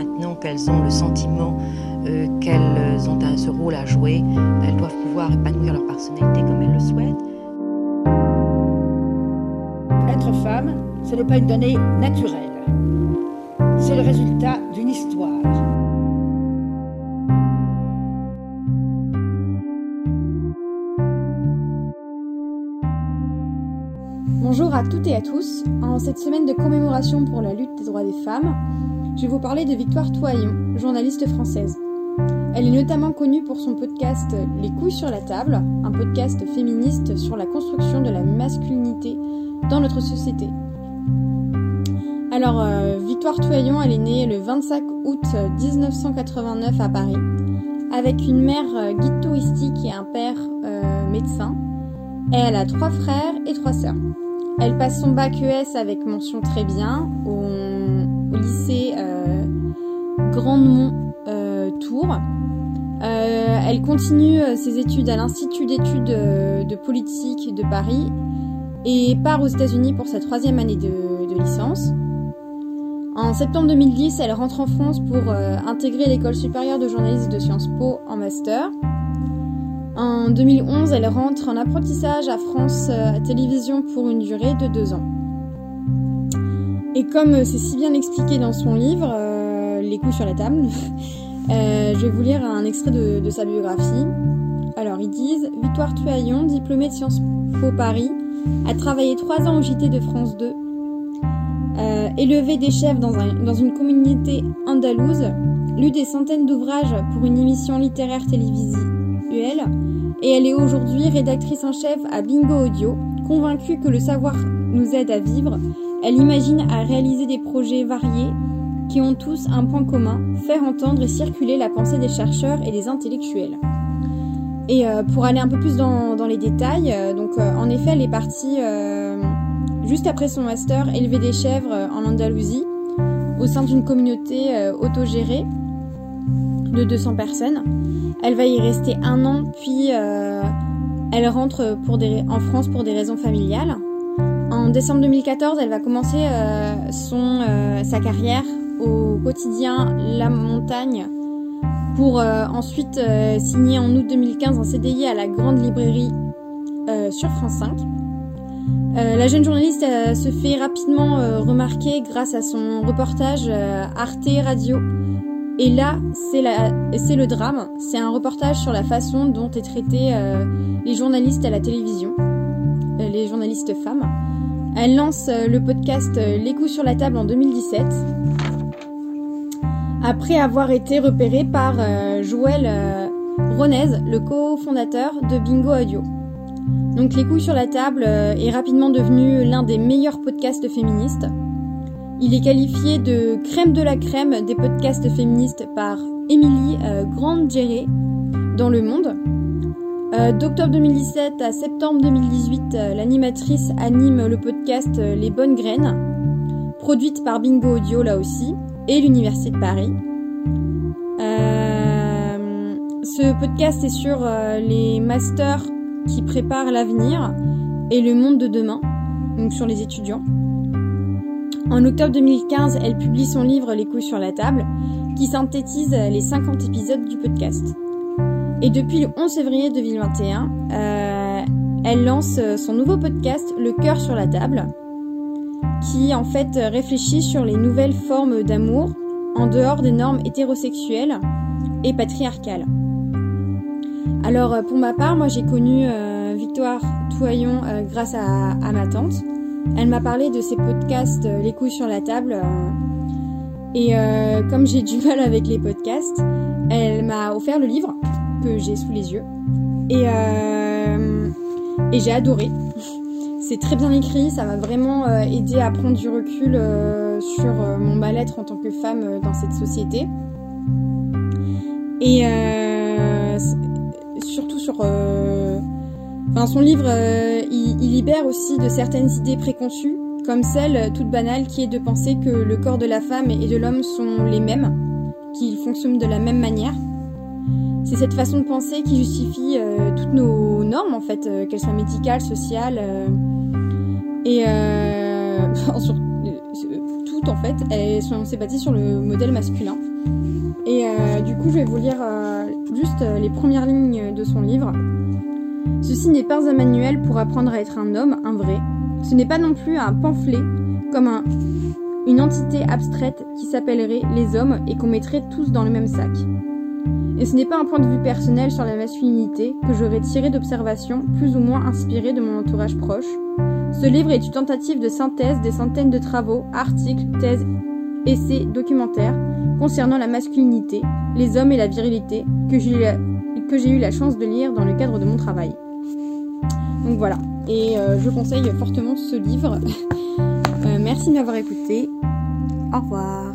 maintenant qu'elles ont le sentiment euh, qu'elles ont ce rôle à jouer, ben, elles doivent pouvoir épanouir leur personnalité comme elles le souhaitent. Être femme, ce n'est pas une donnée naturelle. C'est le résultat d'une histoire. Bonjour à toutes et à tous. En cette semaine de commémoration pour la lutte des droits des femmes, je vais vous parler de Victoire Toyon, journaliste française. Elle est notamment connue pour son podcast Les couilles sur la table, un podcast féministe sur la construction de la masculinité dans notre société. Alors, euh, Victoire Toyon, elle est née le 25 août 1989 à Paris, avec une mère euh, guide touristique et un père euh, médecin. Elle a trois frères et trois sœurs. Elle passe son bac ES avec mention très bien au, lycée euh, Grandemont euh. Euh, elle continue ses études à l'Institut d'études de politique de Paris et part aux États-Unis pour sa troisième année de, de, licence. En septembre 2010, elle rentre en France pour intégrer l'école supérieure de journalisme de Sciences Po en master. En 2011, elle rentre en apprentissage à France euh, Télévisions pour une durée de deux ans. Et comme c'est si bien expliqué dans son livre, euh, Les coups sur la table, euh, je vais vous lire un extrait de, de, sa biographie. Alors, ils disent Victoire Tuaillon, diplômée de Sciences Po Paris, a travaillé trois ans au JT de France 2, euh, élevé des chefs dans, un, dans une communauté andalouse, lu des centaines d'ouvrages pour une émission littéraire télévisée et elle est aujourd'hui rédactrice en chef à Bingo Audio. Convaincue que le savoir nous aide à vivre, elle imagine à réaliser des projets variés qui ont tous un point commun, faire entendre et circuler la pensée des chercheurs et des intellectuels. Et euh, pour aller un peu plus dans, dans les détails, euh, donc euh, en effet, elle est partie euh, juste après son master élever des chèvres en Andalousie, au sein d'une communauté autogérée de 200 personnes. Elle va y rester un an, puis euh, elle rentre pour des, en France pour des raisons familiales. En décembre 2014, elle va commencer euh, son, euh, sa carrière au quotidien La Montagne pour euh, ensuite signer en août 2015 un CDI à la Grande Librairie sur France 5. la jeune journaliste se fait rapidement remarquer grâce à son reportage Arte Radio et là, c'est le drame. C'est un reportage sur la façon dont est traité les journalistes à la télévision, les journalistes femmes. Elle lance euh, le podcast euh, Les coups sur la table en 2017, après avoir été repérée par euh, Joël Ronez, le cofondateur de Bingo Audio. Donc Les coups sur la table est rapidement devenu l'un des meilleurs podcasts féministes. Il est qualifié de crème de la crème des podcasts féministes par Émilie Grande-Géré dans Le Monde. Euh, D'octobre 2017 à septembre 2018, euh, l'animatrice anime le podcast euh, Les Bonnes Graines, produite par Bingo Audio là aussi, et l'Université de Paris. Ce podcast est sur les masters qui préparent l'avenir et le monde de demain, donc sur les étudiants. En octobre 2015, elle publie son livre Les couilles sur la table, qui synthétise les 50 épisodes du podcast. Et depuis le 11 février 2021, euh, elle lance son nouveau podcast Le cœur sur la table, qui en fait réfléchit sur les nouvelles formes d'amour en dehors des normes hétérosexuelles et patriarcales. Alors pour ma part, moi j'ai connu euh, Victoire Toyon euh, grâce à, ma tante. Elle m'a parlé de ses podcasts euh, Les couilles sur la table. Euh, et euh, comme j'ai du mal avec les podcasts, elle m'a offert le livre que j'ai sous les yeux. Et, euh, et j'ai adoré. C'est très bien écrit, ça m'a vraiment euh, aidé à prendre du recul euh, sur mon mal-être en tant que femme dans cette société. Et surtout sur Enfin, son livre, il, il, libère aussi de certaines idées préconçues, comme celle toute banale qui est de penser que le corps de la femme et de l'homme sont les mêmes, qu'ils fonctionnent de la même manière. C'est cette façon de penser qui justifie euh, toutes nos normes, en fait, euh, qu'elles soient médicales, sociales, euh, et sur, en fait, elles sont, bâti sur le modèle masculin. Et du coup, je vais vous lire juste les premières lignes de son livre. Ceci n'est pas un manuel pour apprendre à être un homme, un vrai. Ce n'est pas non plus un pamphlet comme un, une entité abstraite qui s'appellerait les hommes et qu'on mettrait tous dans le même sac. Et ce n'est pas un point de vue personnel sur la masculinité que j'aurais tiré d'observations plus ou moins inspirées de mon entourage proche. Ce livre est une tentative de synthèse des centaines de travaux, articles, thèses, essais, documentaires concernant la masculinité, les hommes et la virilité que j'ai eu, la chance de lire dans le cadre de mon travail. Donc voilà, et euh, je conseille fortement ce livre. euh, merci de m'avoir écouté. Au revoir.